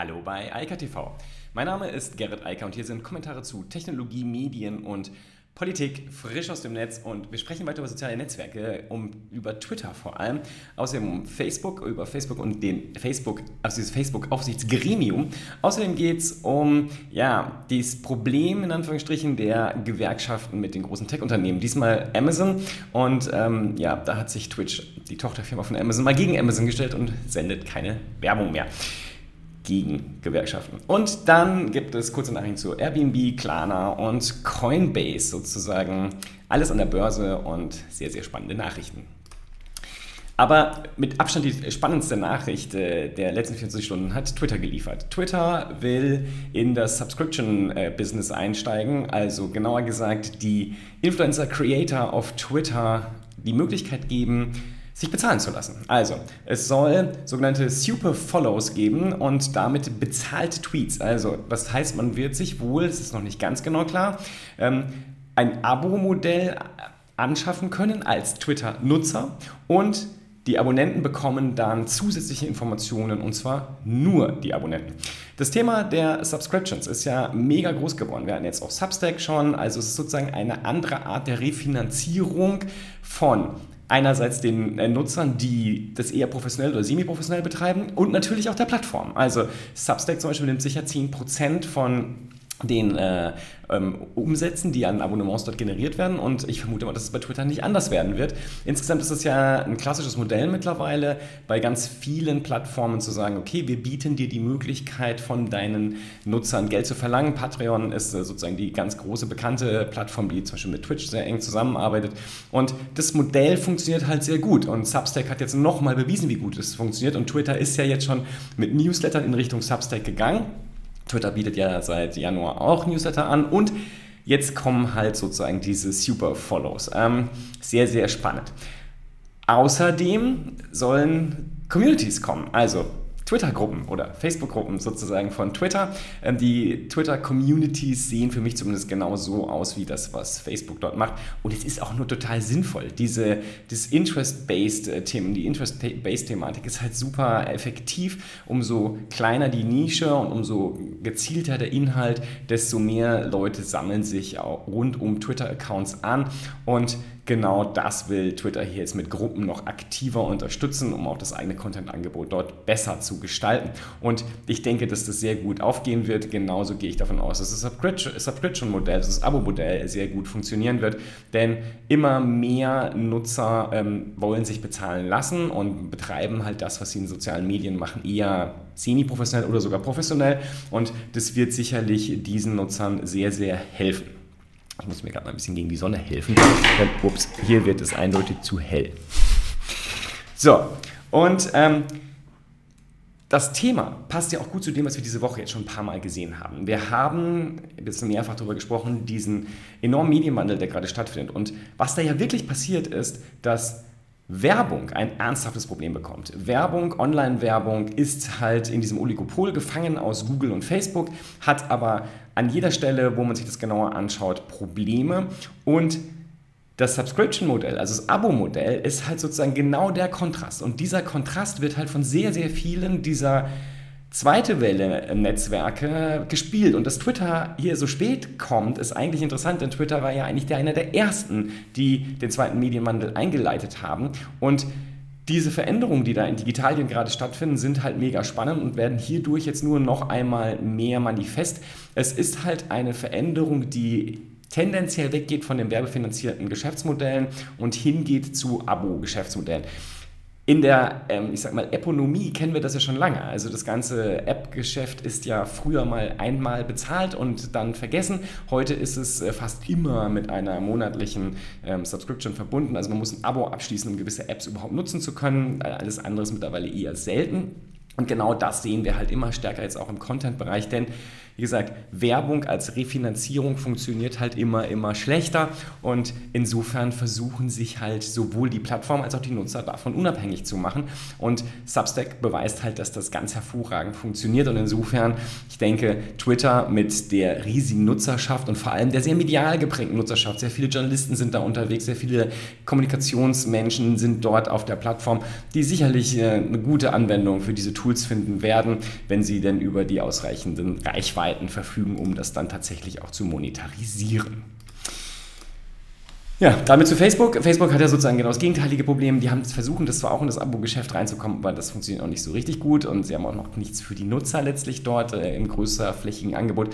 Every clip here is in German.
Hallo bei Eika TV. Mein Name ist Gerrit Eiker und hier sind Kommentare zu Technologie, Medien und Politik frisch aus dem Netz und wir sprechen weiter über soziale Netzwerke, um, über Twitter vor allem, außerdem um Facebook, über Facebook und den Facebook, also dieses Facebook-Aufsichtsgremium. Außerdem geht es um ja, dieses Problem in Anführungsstrichen der Gewerkschaften mit den großen Tech-Unternehmen, diesmal Amazon und ähm, ja, da hat sich Twitch, die Tochterfirma von Amazon, mal gegen Amazon gestellt und sendet keine Werbung mehr gegen Gewerkschaften. Und dann gibt es kurze Nachrichten zu Airbnb, Klarna und Coinbase sozusagen. Alles an der Börse und sehr, sehr spannende Nachrichten. Aber mit Abstand die spannendste Nachricht äh, der letzten 24 Stunden hat Twitter geliefert. Twitter will in das Subscription-Business einsteigen, also genauer gesagt die Influencer-Creator auf Twitter die Möglichkeit geben, sich bezahlen zu lassen. Also, es soll sogenannte Super Follows geben und damit bezahlte Tweets. Also, das heißt, man wird sich wohl, es ist noch nicht ganz genau klar, ähm, ein Abo-Modell anschaffen können als Twitter-Nutzer und die Abonnenten bekommen dann zusätzliche Informationen und zwar nur die Abonnenten. Das Thema der Subscriptions ist ja mega groß geworden. Wir hatten jetzt auch Substack schon, also es ist sozusagen eine andere Art der Refinanzierung von einerseits den äh, Nutzern, die das eher professionell oder semi-professionell betreiben und natürlich auch der Plattform. Also Substack zum Beispiel nimmt sicher 10% von den äh, ähm, Umsätzen, die an Abonnements dort generiert werden. Und ich vermute mal, dass es bei Twitter nicht anders werden wird. Insgesamt ist es ja ein klassisches Modell mittlerweile, bei ganz vielen Plattformen zu sagen, okay, wir bieten dir die Möglichkeit von deinen Nutzern Geld zu verlangen. Patreon ist äh, sozusagen die ganz große bekannte Plattform, die zum Beispiel mit Twitch sehr eng zusammenarbeitet. Und das Modell funktioniert halt sehr gut. Und Substack hat jetzt nochmal bewiesen, wie gut es funktioniert. Und Twitter ist ja jetzt schon mit Newslettern in Richtung Substack gegangen. Twitter bietet ja seit Januar auch Newsletter an und jetzt kommen halt sozusagen diese Super Follows. Ähm, sehr, sehr spannend. Außerdem sollen Communities kommen. Also Twitter-Gruppen oder Facebook-Gruppen sozusagen von Twitter. Ähm, die Twitter-Communities sehen für mich zumindest genau so aus wie das, was Facebook dort macht. Und es ist auch nur total sinnvoll. Diese, das Interest-Based-Themen, die Interest-Based-Thematik ist halt super effektiv. Umso kleiner die Nische und umso gezielter der Inhalt, desto mehr Leute sammeln sich rund um Twitter-Accounts an. Und genau das will Twitter hier jetzt mit Gruppen noch aktiver unterstützen, um auch das eigene Content-Angebot dort besser zu gestalten. Und ich denke, dass das sehr gut aufgehen wird. Genauso gehe ich davon aus, dass das Subscription-Modell, das Abo-Modell sehr gut funktionieren wird, denn immer mehr Nutzer ähm, wollen sich bezahlen lassen und betreiben halt das, was sie in sozialen Medien machen, eher semi-professionell oder sogar professionell. Und das wird sicherlich diesen Nutzern sehr, sehr helfen. Ich muss mir gerade mal ein bisschen gegen die Sonne helfen. Denn, ups, hier wird es eindeutig zu hell. So, und ähm, das Thema passt ja auch gut zu dem, was wir diese Woche jetzt schon ein paar Mal gesehen haben. Wir haben jetzt mehrfach darüber gesprochen, diesen enormen Medienwandel, der gerade stattfindet. Und was da ja wirklich passiert ist, dass Werbung ein ernsthaftes Problem bekommt. Werbung, Online-Werbung ist halt in diesem Oligopol gefangen aus Google und Facebook, hat aber an jeder Stelle, wo man sich das genauer anschaut, Probleme und das Subscription-Modell, also das Abo-Modell, ist halt sozusagen genau der Kontrast. Und dieser Kontrast wird halt von sehr, sehr vielen dieser zweite Welle Netzwerke gespielt. Und dass Twitter hier so spät kommt, ist eigentlich interessant, denn Twitter war ja eigentlich der, einer der ersten, die den zweiten Medienwandel eingeleitet haben. Und diese Veränderungen, die da in Digitalien gerade stattfinden, sind halt mega spannend und werden hierdurch jetzt nur noch einmal mehr manifest. Es ist halt eine Veränderung, die tendenziell weggeht von den werbefinanzierten Geschäftsmodellen und hingeht zu Abo-Geschäftsmodellen. In der, ähm, ich sag mal, Eponomie kennen wir das ja schon lange. Also das ganze App-Geschäft ist ja früher mal einmal bezahlt und dann vergessen. Heute ist es äh, fast immer mit einer monatlichen ähm, Subscription verbunden. Also man muss ein Abo abschließen, um gewisse Apps überhaupt nutzen zu können. Alles andere ist mittlerweile eher selten. Und genau das sehen wir halt immer stärker jetzt auch im Content-Bereich, denn wie gesagt, Werbung als Refinanzierung funktioniert halt immer, immer schlechter. Und insofern versuchen sich halt sowohl die Plattform als auch die Nutzer davon unabhängig zu machen. Und Substack beweist halt, dass das ganz hervorragend funktioniert. Und insofern, ich denke, Twitter mit der riesigen Nutzerschaft und vor allem der sehr medial geprägten Nutzerschaft, sehr viele Journalisten sind da unterwegs, sehr viele Kommunikationsmenschen sind dort auf der Plattform, die sicherlich äh, eine gute Anwendung für diese Tools finden werden, wenn sie denn über die ausreichenden Reichweiten verfügen, um das dann tatsächlich auch zu monetarisieren. Ja, damit zu Facebook. Facebook hat ja sozusagen genau das gegenteilige Problem. Die haben versucht, das zwar auch in das Abo-Geschäft reinzukommen, aber das funktioniert auch nicht so richtig gut und sie haben auch noch nichts für die Nutzer letztlich dort äh, im größer flächigen Angebot.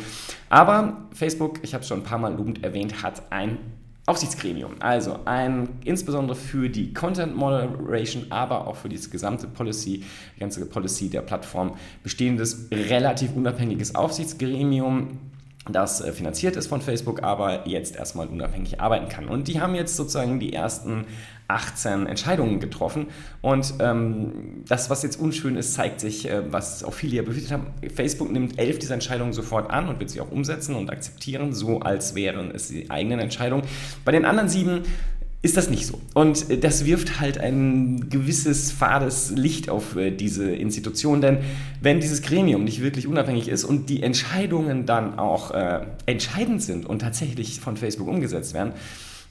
Aber Facebook, ich habe es schon ein paar Mal lobend erwähnt, hat ein Aufsichtsgremium, also ein insbesondere für die Content Moderation, aber auch für diese gesamte Policy, die ganze Policy der Plattform bestehendes, relativ unabhängiges Aufsichtsgremium, das äh, finanziert ist von Facebook, aber jetzt erstmal unabhängig arbeiten kann. Und die haben jetzt sozusagen die ersten 18 Entscheidungen getroffen. Und ähm, das, was jetzt unschön ist, zeigt sich, äh, was auch viele ja befürchtet haben. Facebook nimmt elf dieser Entscheidungen sofort an und wird sie auch umsetzen und akzeptieren, so als wären es die eigenen Entscheidungen. Bei den anderen sieben ist das nicht so. Und äh, das wirft halt ein gewisses fades Licht auf äh, diese Institution, denn wenn dieses Gremium nicht wirklich unabhängig ist und die Entscheidungen dann auch äh, entscheidend sind und tatsächlich von Facebook umgesetzt werden,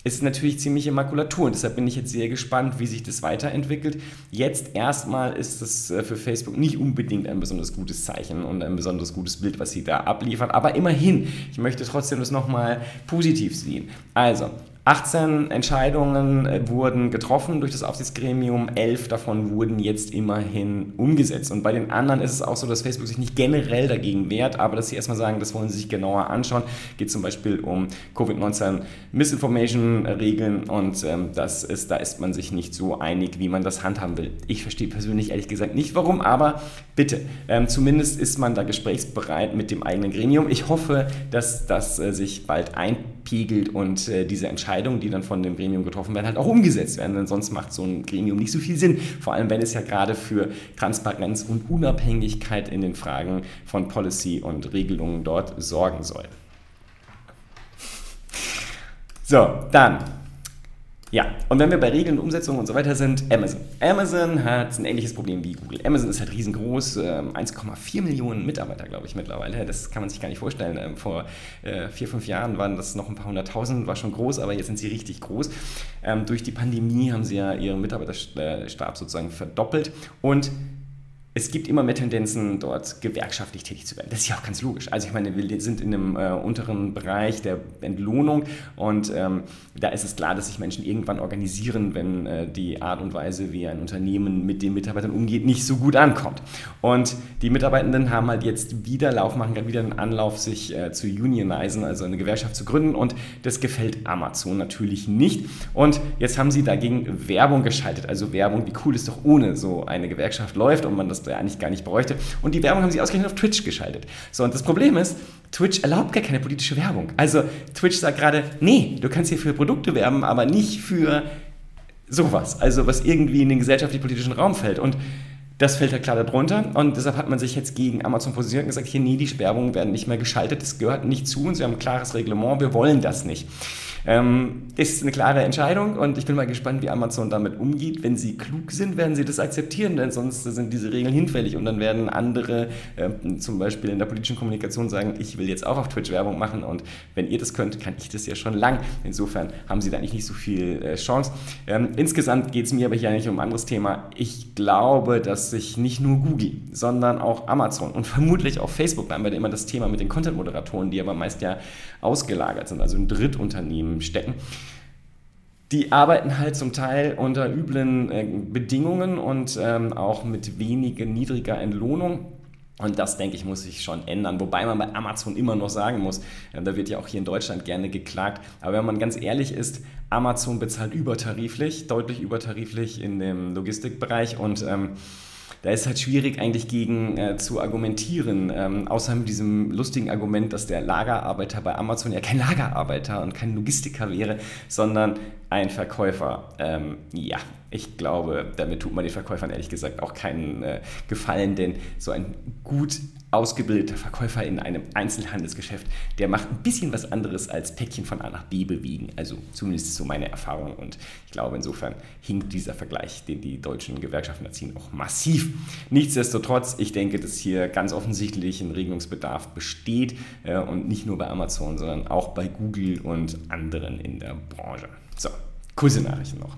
ist natürlich ziemliche Makulatur. Und deshalb bin ich jetzt sehr gespannt, wie sich das weiterentwickelt. Jetzt erstmal ist es äh, für Facebook nicht unbedingt ein besonders gutes Zeichen und ein besonders gutes Bild, was sie da abliefern. Aber immerhin, ich möchte trotzdem das nochmal positiv sehen. Also, 18 Entscheidungen äh, wurden getroffen durch das Aufsichtsgremium, 11 davon wurden jetzt immerhin umgesetzt. Und bei den anderen ist es auch so, dass Facebook sich nicht generell dagegen wehrt, aber dass sie erstmal sagen, das wollen sie sich genauer anschauen. Geht zum Beispiel um Covid-19 Misinformation-Regeln und ähm, das ist, da ist man sich nicht so einig, wie man das handhaben will. Ich verstehe persönlich ehrlich gesagt nicht warum, aber bitte, ähm, zumindest ist man da gesprächsbereit mit dem eigenen Gremium. Ich hoffe, dass das äh, sich bald einpegelt und äh, diese Entscheidung Entscheidungen, die dann von dem Gremium getroffen werden, halt auch umgesetzt werden. Denn sonst macht so ein Gremium nicht so viel Sinn. Vor allem, wenn es ja gerade für Transparenz und Unabhängigkeit in den Fragen von Policy und Regelungen dort sorgen soll. So, dann ja, und wenn wir bei Regeln, Umsetzung und so weiter sind, Amazon. Amazon hat ein ähnliches Problem wie Google. Amazon ist halt riesengroß, 1,4 ähm, Millionen Mitarbeiter, glaube ich, mittlerweile. Das kann man sich gar nicht vorstellen. Ähm, vor äh, vier, fünf Jahren waren das noch ein paar hunderttausend, war schon groß, aber jetzt sind sie richtig groß. Ähm, durch die Pandemie haben sie ja ihren Mitarbeiterstab sozusagen verdoppelt und es gibt immer mehr Tendenzen, dort gewerkschaftlich tätig zu werden. Das ist ja auch ganz logisch. Also ich meine, wir sind in einem äh, unteren Bereich der Entlohnung und ähm, da ist es klar, dass sich Menschen irgendwann organisieren, wenn äh, die Art und Weise, wie ein Unternehmen mit den Mitarbeitern umgeht, nicht so gut ankommt. Und die Mitarbeitenden haben halt jetzt wieder Lauf, machen gerade wieder einen Anlauf, sich äh, zu unionisen, also eine Gewerkschaft zu gründen und das gefällt Amazon natürlich nicht. Und jetzt haben sie dagegen Werbung geschaltet, also Werbung, wie cool es doch ohne so eine Gewerkschaft läuft und man das der eigentlich gar nicht bräuchte. Und die Werbung haben sie ausgerechnet auf Twitch geschaltet. So, und das Problem ist, Twitch erlaubt gar keine politische Werbung. Also Twitch sagt gerade, nee, du kannst hier für Produkte werben, aber nicht für sowas. Also was irgendwie in den gesellschaftlich-politischen Raum fällt. Und das fällt ja klar darunter und deshalb hat man sich jetzt gegen Amazon positioniert und gesagt, hier, nee, die Werbungen werden nicht mehr geschaltet, das gehört nicht zu uns, wir haben ein klares Reglement, wir wollen das nicht. Ähm, ist eine klare Entscheidung und ich bin mal gespannt, wie Amazon damit umgeht. Wenn sie klug sind, werden sie das akzeptieren, denn sonst sind diese Regeln hinfällig und dann werden andere, äh, zum Beispiel in der politischen Kommunikation, sagen, ich will jetzt auch auf Twitch Werbung machen und wenn ihr das könnt, kann ich das ja schon lang. Insofern haben sie da eigentlich nicht so viel äh, Chance. Ähm, insgesamt geht es mir aber hier eigentlich um ein anderes Thema. Ich glaube, dass sich nicht nur Google, sondern auch Amazon und vermutlich auch Facebook, da haben wir immer das Thema mit den Content-Moderatoren, die aber meist ja ausgelagert sind, also ein Drittunternehmen stecken. Die arbeiten halt zum Teil unter üblen äh, Bedingungen und ähm, auch mit weniger niedriger Entlohnung. Und das, denke ich, muss sich schon ändern. Wobei man bei Amazon immer noch sagen muss, äh, da wird ja auch hier in Deutschland gerne geklagt. Aber wenn man ganz ehrlich ist, Amazon bezahlt übertariflich, deutlich übertariflich in dem Logistikbereich und ähm, da ist halt schwierig eigentlich gegen äh, zu argumentieren, ähm, außer mit diesem lustigen Argument, dass der Lagerarbeiter bei Amazon ja kein Lagerarbeiter und kein Logistiker wäre, sondern ein Verkäufer. Ähm, ja, ich glaube, damit tut man den Verkäufern ehrlich gesagt auch keinen äh, Gefallen, denn so ein gut ausgebildeter Verkäufer in einem Einzelhandelsgeschäft, der macht ein bisschen was anderes als Päckchen von A nach B bewegen. Also zumindest so meine Erfahrung. Und ich glaube, insofern hinkt dieser Vergleich, den die deutschen Gewerkschaften erziehen, auch massiv. Nichtsdestotrotz, ich denke, dass hier ganz offensichtlich ein Regelungsbedarf besteht äh, und nicht nur bei Amazon, sondern auch bei Google und anderen in der Branche. So, kurze Nachrichten noch.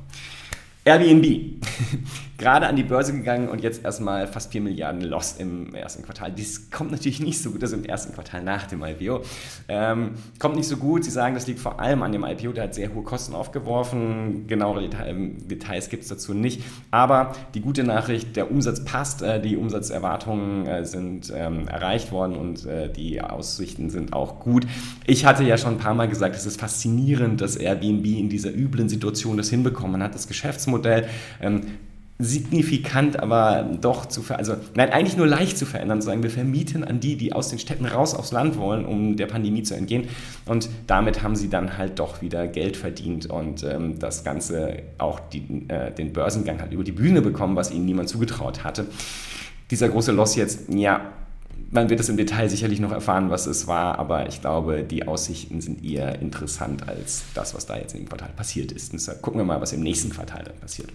Airbnb. gerade an die Börse gegangen und jetzt erstmal fast 4 Milliarden lost im ersten Quartal. Dies kommt natürlich nicht so gut, also im ersten Quartal nach dem IPO. Ähm, kommt nicht so gut. Sie sagen, das liegt vor allem an dem IPO, der hat sehr hohe Kosten aufgeworfen. Genauere Details gibt es dazu nicht. Aber die gute Nachricht, der Umsatz passt, äh, die Umsatzerwartungen äh, sind ähm, erreicht worden und äh, die Aussichten sind auch gut. Ich hatte ja schon ein paar Mal gesagt, es ist faszinierend, dass Airbnb in dieser üblen Situation das hinbekommen hat, das Geschäftsmodell ähm, signifikant, aber doch zu verändern, also nein, eigentlich nur leicht zu verändern, zu sagen, wir vermieten an die, die aus den Städten raus aufs Land wollen, um der Pandemie zu entgehen. Und damit haben sie dann halt doch wieder Geld verdient und ähm, das Ganze auch die, äh, den Börsengang halt über die Bühne bekommen, was ihnen niemand zugetraut hatte. Dieser große Loss jetzt, ja, man wird es im Detail sicherlich noch erfahren, was es war, aber ich glaube, die Aussichten sind eher interessant als das, was da jetzt im Quartal passiert ist. deshalb gucken wir mal, was im nächsten Quartal dann passiert.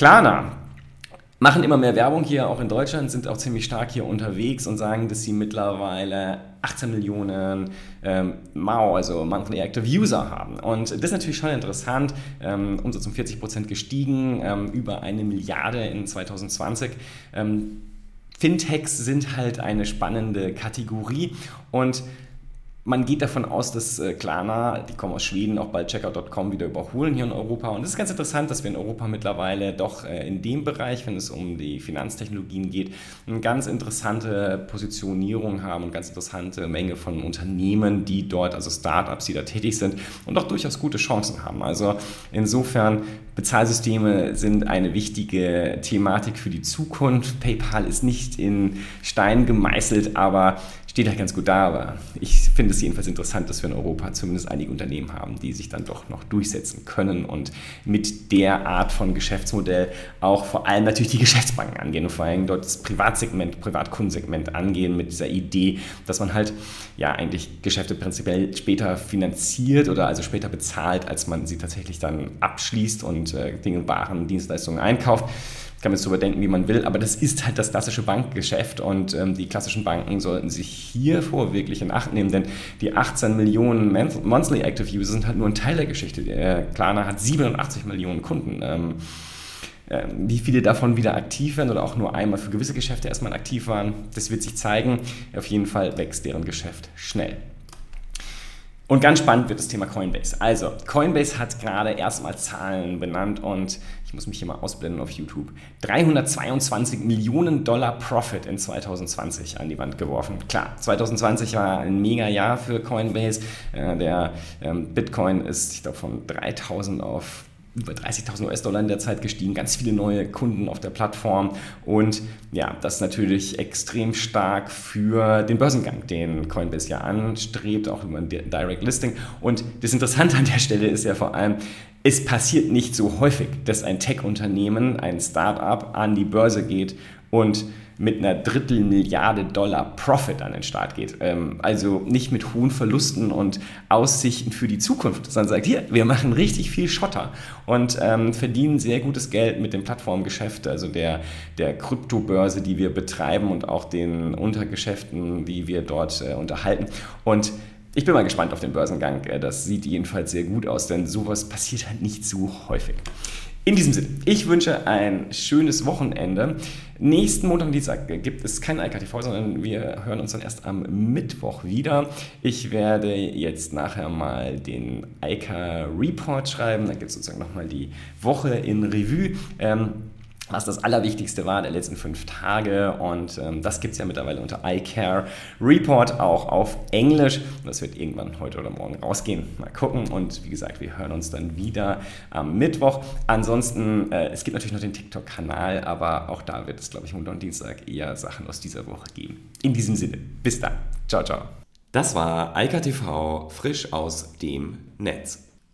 Klarna machen immer mehr Werbung hier, auch in Deutschland, sind auch ziemlich stark hier unterwegs und sagen, dass sie mittlerweile 18 Millionen ähm, MAU, also Monthly Active User haben. Und das ist natürlich schon interessant. Ähm, Umsatz um 40 Prozent gestiegen, ähm, über eine Milliarde in 2020. Ähm, Fintechs sind halt eine spannende Kategorie und man geht davon aus, dass äh, Klarna, die kommen aus Schweden, auch bald Checkout.com wieder überholen hier in Europa. Und es ist ganz interessant, dass wir in Europa mittlerweile doch äh, in dem Bereich, wenn es um die Finanztechnologien geht, eine ganz interessante Positionierung haben und ganz interessante Menge von Unternehmen, die dort, also Startups, die da tätig sind und auch durchaus gute Chancen haben. Also insofern, Bezahlsysteme sind eine wichtige Thematik für die Zukunft. PayPal ist nicht in Stein gemeißelt, aber steht halt ganz gut da, aber ich finde es jedenfalls interessant, dass wir in Europa zumindest einige Unternehmen haben, die sich dann doch noch durchsetzen können und mit der Art von Geschäftsmodell auch vor allem natürlich die Geschäftsbanken angehen und vor allem dort das Privatsegment, Privatkundensegment angehen mit dieser Idee, dass man halt ja eigentlich Geschäfte prinzipiell später finanziert oder also später bezahlt, als man sie tatsächlich dann abschließt und äh, Dinge, Waren, Dienstleistungen einkauft kann man es so überdenken, wie man will, aber das ist halt das klassische Bankgeschäft und ähm, die klassischen Banken sollten sich hiervor wirklich in Acht nehmen, denn die 18 Millionen Monthly Active User sind halt nur ein Teil der Geschichte. Der Klarna hat 87 Millionen Kunden. Ähm, äh, wie viele davon wieder aktiv werden oder auch nur einmal für gewisse Geschäfte erstmal aktiv waren, das wird sich zeigen. Auf jeden Fall wächst deren Geschäft schnell. Und ganz spannend wird das Thema Coinbase. Also, Coinbase hat gerade erstmal Zahlen benannt und ich muss mich hier mal ausblenden auf YouTube. 322 Millionen Dollar Profit in 2020 an die Wand geworfen. Klar, 2020 war ein mega Jahr für Coinbase. Äh, der ähm, Bitcoin ist, ich glaube, von 3000 auf über 30.000 US-Dollar in der Zeit gestiegen, ganz viele neue Kunden auf der Plattform und ja, das ist natürlich extrem stark für den Börsengang, den Coinbase ja anstrebt, auch über ein Direct Listing. Und das Interessante an der Stelle ist ja vor allem, es passiert nicht so häufig, dass ein Tech-Unternehmen, ein Startup an die Börse geht und mit einer Drittelmilliarde Dollar Profit an den Start geht. Ähm, also nicht mit hohen Verlusten und Aussichten für die Zukunft, sondern sagt, hier, wir machen richtig viel Schotter und ähm, verdienen sehr gutes Geld mit dem Plattformgeschäft, also der, der Kryptobörse, die wir betreiben und auch den Untergeschäften, die wir dort äh, unterhalten. Und ich bin mal gespannt auf den Börsengang. Äh, das sieht jedenfalls sehr gut aus, denn sowas passiert halt nicht so häufig. In diesem Sinne, ich wünsche ein schönes Wochenende. Nächsten Montag und Dienstag gibt es kein IKTV, sondern wir hören uns dann erst am Mittwoch wieder. Ich werde jetzt nachher mal den IKA Report schreiben. Da gibt es sozusagen nochmal die Woche in Revue. Ähm, was das Allerwichtigste war der letzten fünf Tage. Und ähm, das gibt es ja mittlerweile unter iCare Report auch auf Englisch. Das wird irgendwann heute oder morgen rausgehen. Mal gucken. Und wie gesagt, wir hören uns dann wieder am Mittwoch. Ansonsten, äh, es gibt natürlich noch den TikTok-Kanal, aber auch da wird es, glaube ich, Montag und Dienstag eher Sachen aus dieser Woche geben. In diesem Sinne, bis dann. Ciao, ciao. Das war Eika TV frisch aus dem Netz.